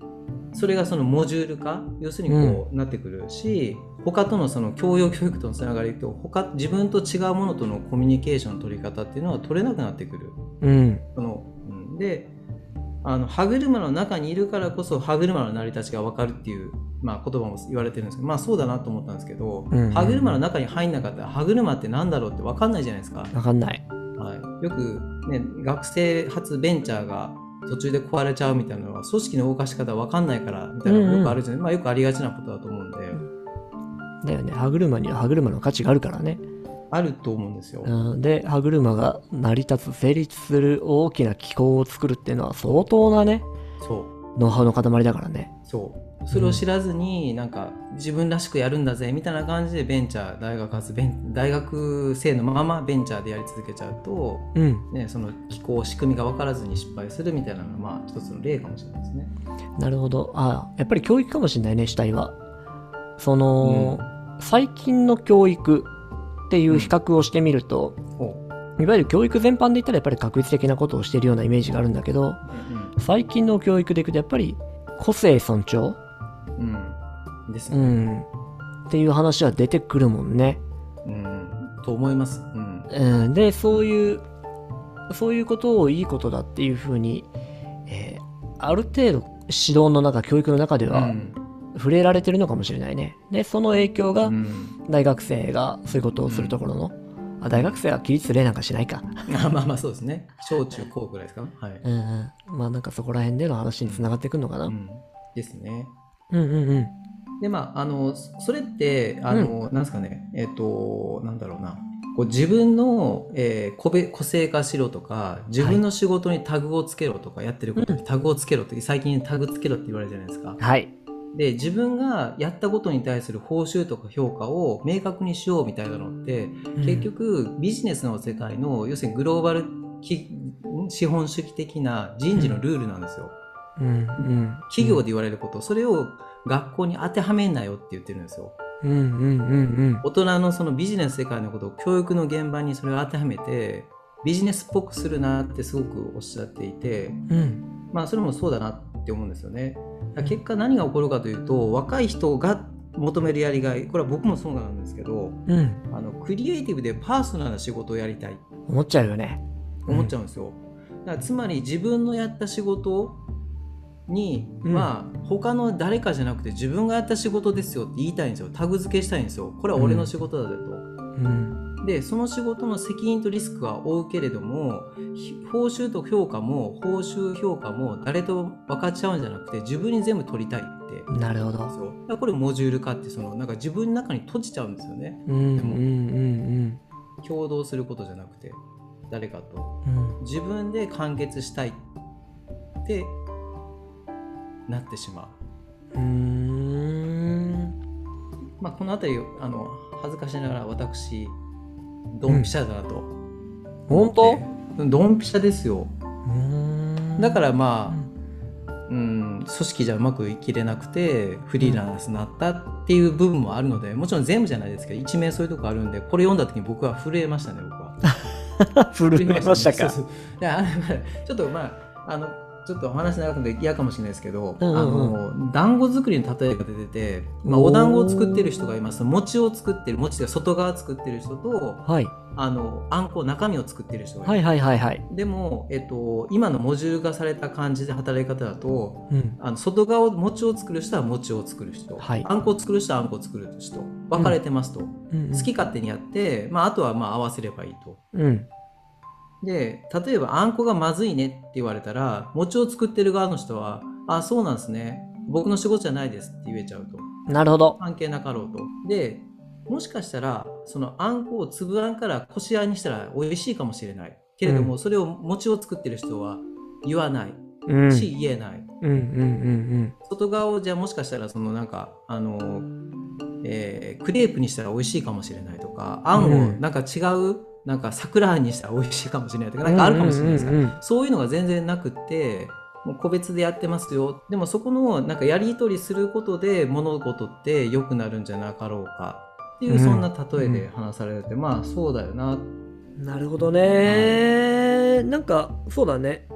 それがそのモジュール化要するにこうなってくるし、他とのその教養教育とのつながりと他自分と違うものとのコミュニケーションの取り方っていうのは取れなくなってくる。うん。うん。そのうん、であの歯車の中にいるからこそ歯車の成り立ちが分かるっていう、まあ、言葉も言われてるんですけどまあそうだなと思ったんですけど、うんうん歯車の中に入んなかったら歯車って何だろうって分かんないじゃないですか。わかんない。はい、よく、ね、学生初ベンチャーが途中で壊れちゃうみたいなのは組織の動かし方わかんないからみたいなのがよくあるじゃない、まあ、よくありがちなことだと思うんで、だよね。歯車には歯車の価値があるからね。あると思うんですよ。うんで、歯車が成り立つ、成立する大きな機構を作るっていうのは相当なね、そうノウハウの塊だからね。そうそれを知らずになんか自分らしくやるんだぜみたいな感じでベンチャー大学発ベン大学生のままベンチャーでやり続けちゃうと、うん。ね、その機構仕組みが分からずに失敗するみたいなのがまあ一つの例かもしれないですね。なるほど。あやっぱり教育かもしれないね、主体は。その、最近の教育っていう比較をしてみると、いわゆる教育全般で言ったらやっぱり確率的なことをしているようなイメージがあるんだけど、最近の教育でいくとやっぱり個性尊重？うんうんですうね。ん。っていう話は出てくるもんね。うんと思います。うんうん。で、そういう、そういうことをいいことだっていうふうに、えーある程度指導の中、教育の中ではうん触れられてるのかもしれないね。で、その影響がうん大学生がそういうことをするところの、あ大学生は起立例なんかしないか。あまあまあそうですね。小中高ぐらいですかはい。うんうん。まあなんかそこら辺での話につながってくるのかな。うんうんですね。うんうん。でまああのそそれってあの、なんですかねえっ、となんだろうなこう自分の、えー個別個性化しろとか自分の仕事にタグをつけろとか、やってることにタグをつけろって最近タグつけろって言われるじゃないですか。はい。で自分がやったことに対する報酬とか評価を明確にしようみたいなのって、結局ビジネスの世界の要するにグローバルき資本主義的な人事のルールなんですよ。うんうん。企業で言われること、それを学校に当てはめんなよって言ってるんですよ。うんうんうんうん。大人のそのビジネス世界のことを教育の現場にそれを当てはめて、ビジネスっぽくするなってすごくおっしゃっていて、うん。まあ、それもそうだなって思うんですよね。結果何が起こるかというと若い人が求めるやりがいこれは僕もそうなんですけどうん。あのクリエイティブでパーソナルな仕事をやりたい思っちゃうよね。思っちゃうんですよ。だからつまり自分のやった仕事に、うんまあ他の誰かじゃなくて自分がやった仕事ですよって言いたいんですよタグ付けしたいんですよこれは俺の仕事だぜと。うん。でその仕事の責任とリスクは負うけれどもひ報酬と評価も報酬評価も誰と分かっちゃうんじゃなくて自分に全部取りたいってなるほど。これモジュール化ってそのなんか自分の中に閉じちゃうんですよねうんうんうん共同することじゃなくて誰かとうん。うん。自分で完結したいってなってしまう、うーん。まあ、この辺りあの恥ずかしながら私ドンピシャだなと、本当？うん。ドンピシャですよ。だからまあ、うん、組織じゃうまくいきれなくてフリーランスになったっていう部分もあるのでもちろん全部じゃないですけど一面そういうとこあるんでこれ読んだ時に僕は震えましたね僕は。震えましたか？ちょっとまああのちょっとお話長くて嫌かもしれないですけど、うんうんあの団子作りの例えが出てて、まあ、お団子を作ってる人がいます餅を作ってる餅で外側作ってる人とはい。あのあんこ中身を作ってる人がいる、はいはいはいはい。でも、えっと、今のモジュール化された感じで働き方だとうん。あの外側を餅を作る人は餅を作る人、はいあんこを作る人はあんこを作る人分かれてますと、うん好き勝手にやって、まあ、あとはまあ合わせればいいと。うん。で例えばあんこがまずいねって言われたら餅を作ってる側の人は「あそうなんですね。僕の仕事じゃないです」って言えちゃうと。なるほど。関係なかろうと。でもしかしたらそのあんこを粒あんからこしあんにしたら美味しいかもしれない。けれども、うん。それを餅を作ってる人は言わない。うん。し、言えない。うんうんうん。外側をじゃあもしかしたらそのなんかあの、えークレープにしたら美味しいかもしれないとかあんをうん。なんか違う、なんか桜にしたら美味しいかもしれないとかなんかあるかもしれないですか？ら、うんうんうんそういうのが全然なくってもう個別でやってますよでもそこのなんかやり取りすることで物事って良くなるんじゃなかろうかっていう、うんそんな例えで話されて、まあそうだよなうん。なるほどね。なんか、そうだね。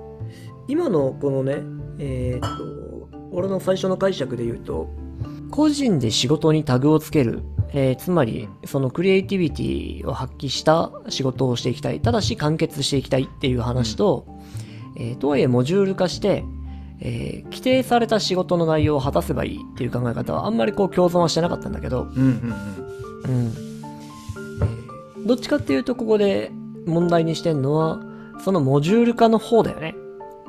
今のこのね、えーっと、俺の最初の解釈で言うと、個人で仕事にタグをつける。えーつまり、そのクリエイティビティを発揮した仕事をしていきたい。ただし完結していきたいっていう話と、えーとはいえモジュール化して、えー規定された仕事の内容を果たせばいいっていう考え方はあんまりこう共存はしてなかったんだけど、うんうんうんうん。どっちかっていうとここで問題にしてんのは、そのモジュール化の方だよね。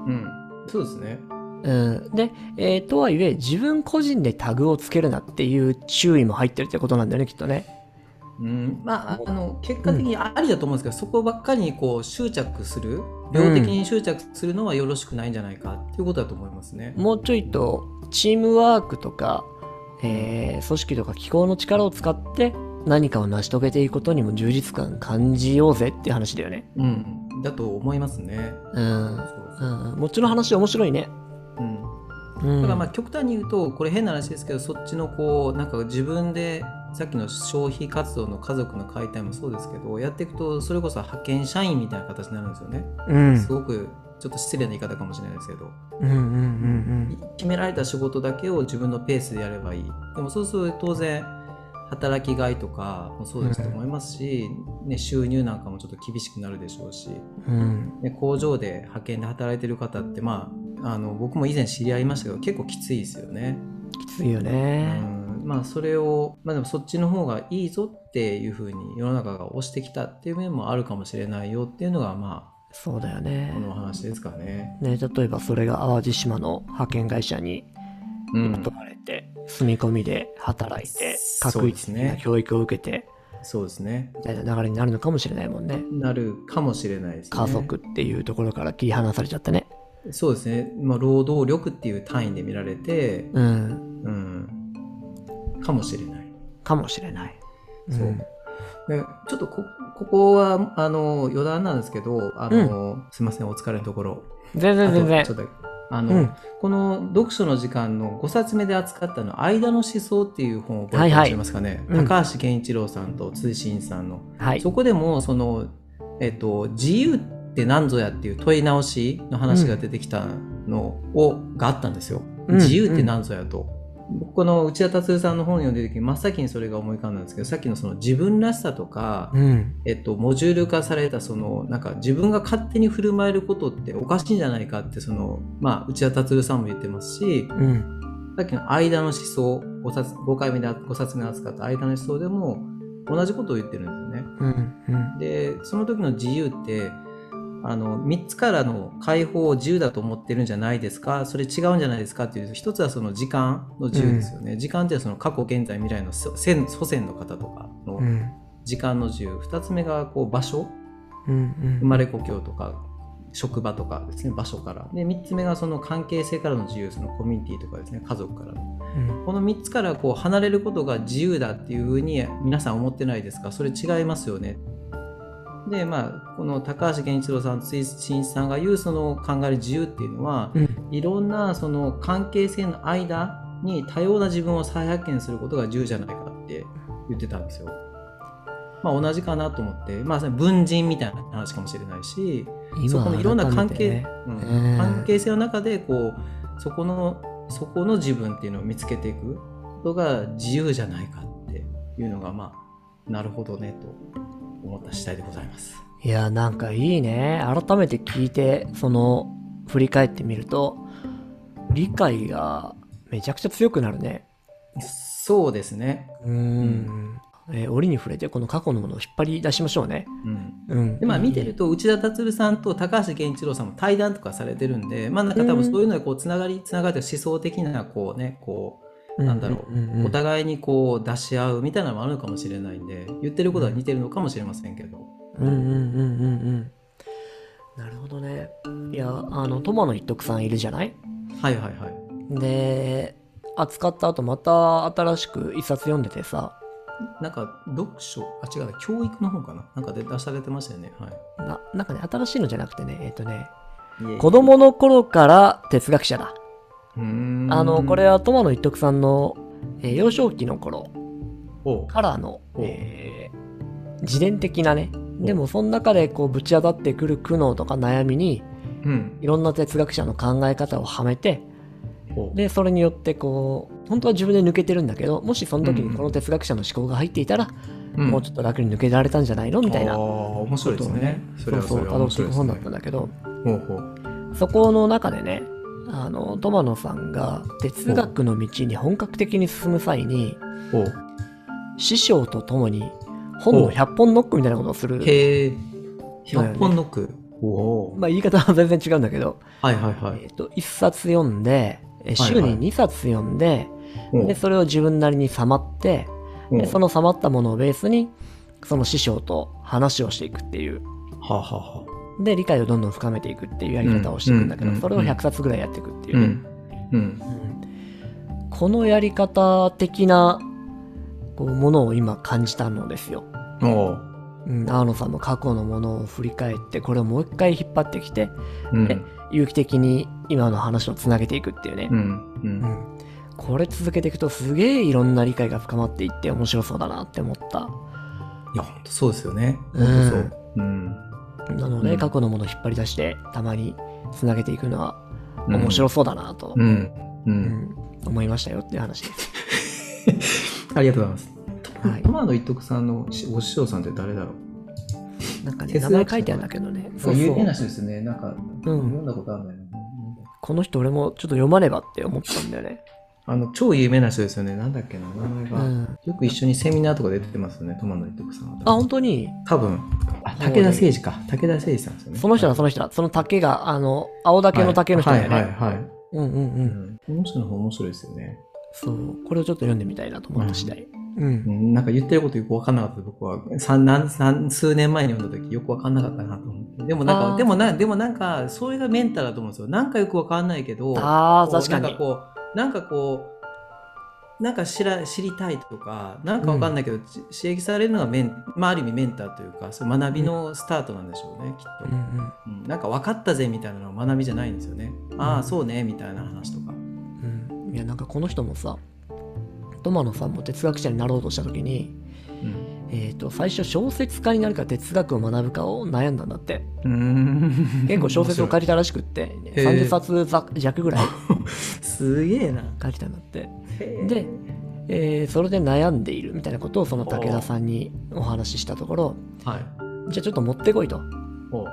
うんそうですねうん。で、えーとはいえ、自分個人でタグをつけるなっていう注意も入ってるってことなんだよね、きっとね。うん、まああの結果的にありだと思うんですけど、そこばっかりにこう執着する量的に執着するのはよろしくないんじゃないかっていうことだと思いますね。もうちょいと、チームワークとか、えー組織とか機構の力を使って何かを成し遂げていくことにも充実感感じようぜっていう話だよね。うん、だと思いますね。うん。そうそううん。もっちの話面白いね。うんうん。だからまあ極端に言うとこれ変な話ですけどそっちのこうなんか自分でさっきの消費活動の家族の解体もそうですけどやっていくとそれこそ派遣社員みたいな形になるんですよね。うん。すごくちょっと失礼な言い方かもしれないですけどうんうんうん決められた仕事だけを自分のペースでやればいいでもそうすると当然働きがいとかもそうですと思いますし、ね、収入なんかもちょっと厳しくなるでしょうし、うん。うん。ね、工場で派遣で働いてる方ってまああの僕も以前知り合いましたけど結構きついですよね。きついようね。んまあそれをまあでもそっちの方がいいぞっていうふうに世の中が推してきたっていう面もあるかもしれないよっていうのがまそうだよあねこ。のお話ですかね。ね、例えばそれが淡路島の派遣会社にうん雇われて、住み込みで働いて、そう確ですね一的な教育を受けて、そうですね。みたいな流れになるのかもしれないもんね。なるかもしれないですね。家族っていうところから切り離されちゃってね。そうですね、まあ、労働力っていう単位で見られて、うん。うん、かもしれない。かもしれない。そうんでちょっとこここはあの余談なんですけどあの、すいませんお疲れのところ全然全然ちょっとあの、うん。この読書の時間の5冊目で扱ったの「間の思想」っていう本を覚えていらっしゃいますかね、はいはい。うん高橋健一郎さんと辻真さんの、はい。そこでもそのえっと、自由って何ぞやっていう問い直しの話が出てきたのを、があったんですよ。うん。自由って何ぞやと。僕この内田達さんの本を読んでる時に真っ先にそれが思い浮かんだんですけどさっきのその自分らしさとか、うん。えっと、モジュール化されたそのなんか自分が勝手に振る舞えることっておかしいんじゃないかってその、まあ、内田達さんも言ってますしうん。さっきの間の思想 5, 冊5回目で5冊目に扱った間の思想でも同じことを言ってるんですよね。うん。うん。でその時の自由ってあの3つからの解放を自由だと思ってるんじゃないですか？それ違うんじゃないですか？っていう一つはその時間の自由ですよね、時間っていうのはその過去現在未来の祖先の方とかのうん。時間の自由。2つ目がこう場所。うん。生まれ故郷とか職場とかですね場所から。で3つ目がその関係性からの自由そのコミュニティとかですね家族からの。うん。この3つからこう離れることが自由だっていうふうに皆さん思ってないですか？それ違いますよねでまあこの高橋源一郎さんと辻真一さんが言うその考える自由っていうのはうん。いろんなその関係性の間に多様な自分を再発見することが自由じゃないかって言ってたんですよ。まあ同じかなと思って、まあ文人みたいな話かもしれないし、そこのいろんな関係、うん関係性の中でこうそこのそこの自分っていうのを見つけていくことが自由じゃないかっていうのがまあなるほどねと思った次第でございます。いや、なんかいいね。改めて聞いて、その、振り返ってみると、理解がめちゃくちゃ強くなるね。そうですね。うーん。えー折に触れて、この過去のものを引っ張り出しましょうね。うんうん。でまあ見てると内田達さんと高橋源一郎さんも対談とかされてるんでまあなんか多分そういうのでこうつながりつながって思想的なこうねこうなんだろう。お互いにこう出し合うみたいなのもあるのかもしれないんで言ってることは似てるのかもしれませんけど、うんうんうんうんうん。なるほどね。いや、あの、友野一徳さんいるじゃない？はいはいはい。で、扱った後また新しく一冊読んでてさ、なんか読書？あ違うな教育の本かな？なんかで出されてましたよね。はい。な、なんかね、新しいのじゃなくてね、えっ、とね、子供の頃から哲学者だ。あの、これは友野一徳さんの、えー幼少期の頃からの、おえー自伝的なね、でもその中でこうぶち当たってくる苦悩とか悩みに、うん。いろんな哲学者の考え方をはめて、で、それによってこう、本当は自分で抜けてるんだけど、もしその時うん。にこの哲学者の思考が入っていたら、うん。もうちょっと楽に抜けられたんじゃないの？みたいなあー面白いですね。そうそう、それは辿っていく本だったんだけど、ほうほう。そこの中でね、あの、トマノさんが哲学の道に本格的に進む際に、師匠と共に本の100本ノックみたいなことをする。へえ。100本ノック。まあ言い方は 全然違うんだけど、はいはいはい。えっ、と、1冊読んで、え週はいはい。に2冊読んで、おう。で、それを自分なりにさまって、でそのさまったものをベースに、その師匠と話をしていくっていう。はあ、はあはあ、で、理解をどんどん深めていくっていうやり方をしていくんだけど、うんそれを100冊ぐらいやっていくっていうね。うんこのやり方的なこうものを今感じたのですよ。おう。うん、アーノさんの過去のものを振り返って、これをもう一回引っ張ってきて、うん。で有機的に今の話をつなげていくっていうね。うんううん。んこれ続けていくとすげえいろんな理解が深まっていって面白そうだなって思った。いや本当そうですよね。うん本当そう。うんなので、うん。過去のものを引っ張り出して、たまにつなげていくのは面白そうだなと、うん。ううん。ん思いましたよっていう話です。ありがとうございます。はい。トマの一徳さんのお師匠さんって誰だろう？なんかね、名前書いてあるんだけどね。そう有名な。人ですね。なんかうん。読んだことあるんだよ。なこの人俺もちょっと読まねばって思ったんだよね。あの超有名な人ですよね。なんだっけな名前が。うん。よく一緒にセミナーとか出てますよね。トマの一徳さんは。あ、本当に？多分。あ武田誠司か。武田誠司さんですよね。その人だ、その人だ。その竹が、あの、青竹の竹の人だよね。はいはいはい。はいうんうん。う。うん。んこの人の方面白いですよね。そう。これをちょっと読んでみたいなと思った次第。うん。うん。なんか言ってることよく分かんなかった。僕は。三何三数年前に読んだ時よく分かんなかったなと思って。でもなんかでもなでもなんかそれがメンタルだと思うんですよ。なんかよく分かんないけどああ、確かに。なんか。こうなんかこうなんか知ら知りたいとかなんか分かんないけど、ち刺激されるのがメン、まあ、ある意味メンターというかそ学びのスタートなんでしょうね、きっと、うんうん。うん。なんか分かったぜみたいなのは学びじゃないんですよね、ああそうねみたいな話とか。うん。いや、なんかこの人もさ、トマノさんも哲学者になろうとした時に、うんえっ、と、最初小説家になるか哲学を学ぶかを悩んだんだって。うーん結構小説を書いたらしくって、へー30冊ざ弱ぐらい すげえな。書いてたんだって。で、えーそれで悩んでいるみたいなことをその武田さんにお話ししたところ、はい。じゃあちょっと持ってこいと。お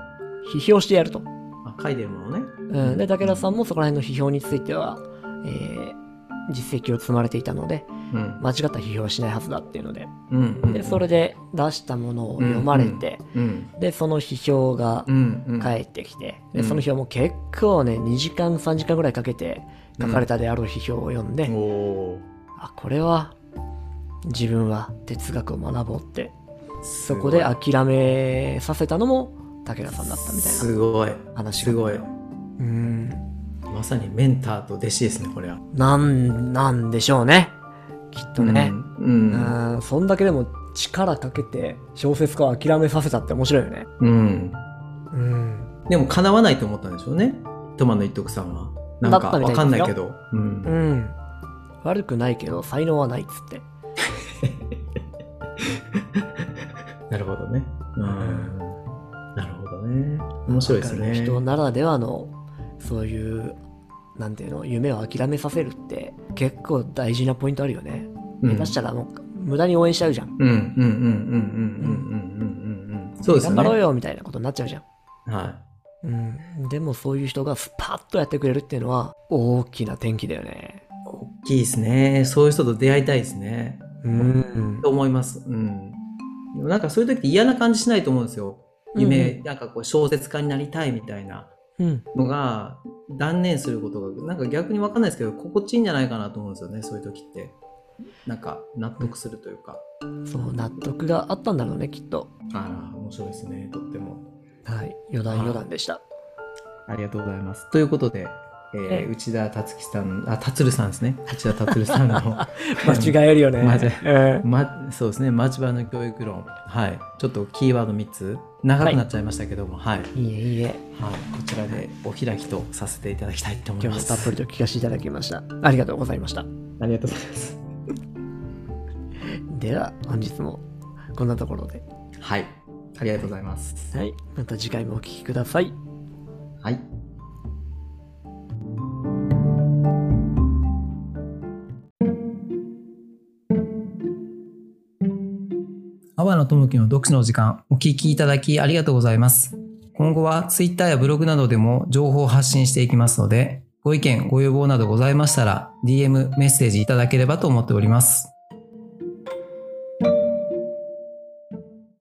批評してやると。あ書いてるものね。うん、で、武田さんもそこら辺の批評については、えー実績を積まれていたので、うん。間違った批評はしないはずだっていうので、うんうんで、それで出したものを読まれて、うん。で、その批評がうんうん。返ってきて、で、うんその批評も結構ね、2時間、3時間ぐらいかけて書かれたであろう批評を読んで、おおあ、これは自分は哲学を学ぼうって、ー。そこで諦めさせたのも武田さんだったみたいすごい。な話がすごい。うん。まさにメンターと弟子ですね、これは。なん、なんでしょうね。きっとね。う。うんん、そんだけでも力かけて小説家を諦めさせたって面白いよね。うん。うん。でも叶わないと思ったんでしょうね。トマの一徳さんは。なんかだったみたわいですよかんないけど。うんう。ん。悪くないけど才能はないっつって。なるほどね。うん。なるほどね。面白いですね。人ならではのそういう、なんていうの、夢を諦めさせるって結構大事なポイントあるよね。うん下手したらもう無駄に応援しちゃうじゃん。うんうんうんうんうんうんうんうんうん。そうですよね。頑張ろうよみたいなことになっちゃうじゃん。はうん。でもそういう人がスパッとやってくれるっていうのは大きな転機だよね。い。大きいですね。そういう人と出会いたいですね。うん。と思います。うん。でもなんかそういう時って嫌な感じしないと思うんですよ。夢、なんかこう小説家になりたいみたいなうん。のが断念することが、なんか逆にわかんないですけど、心地いいんじゃないかなと思うんですよね、そういう時って。なんか納得するというか。そう、納得があったんだろうね、きっと。あら、面白いですね、とっても。はい。余談余談でした。ありがとうございます。ということで、えーえ内田達樹さん、あ、達さんですね。内田達さんの、間違えるよね。ま、そうですね、町場の教育論。はい。ちょっとキーワード3つ、長くなっちゃいましたけども、はい。はい、いいえ、いいえ。こちらでお開きとさせていただきたいと思います。今日もたっぷりと聞かせていただきました。ありがとうございました。ありがとうございます。では、本日もこんなところで。はい。ありがとうございます。はい。また次回もお聞きください。はい。阿波野智樹の読書の時間、お聞きいただきありがとうございます。今後は Twitter やブログなどでも情報を発信していきますので、ご意見、ご要望などございましたら、DM、メッセージいただければと思っております。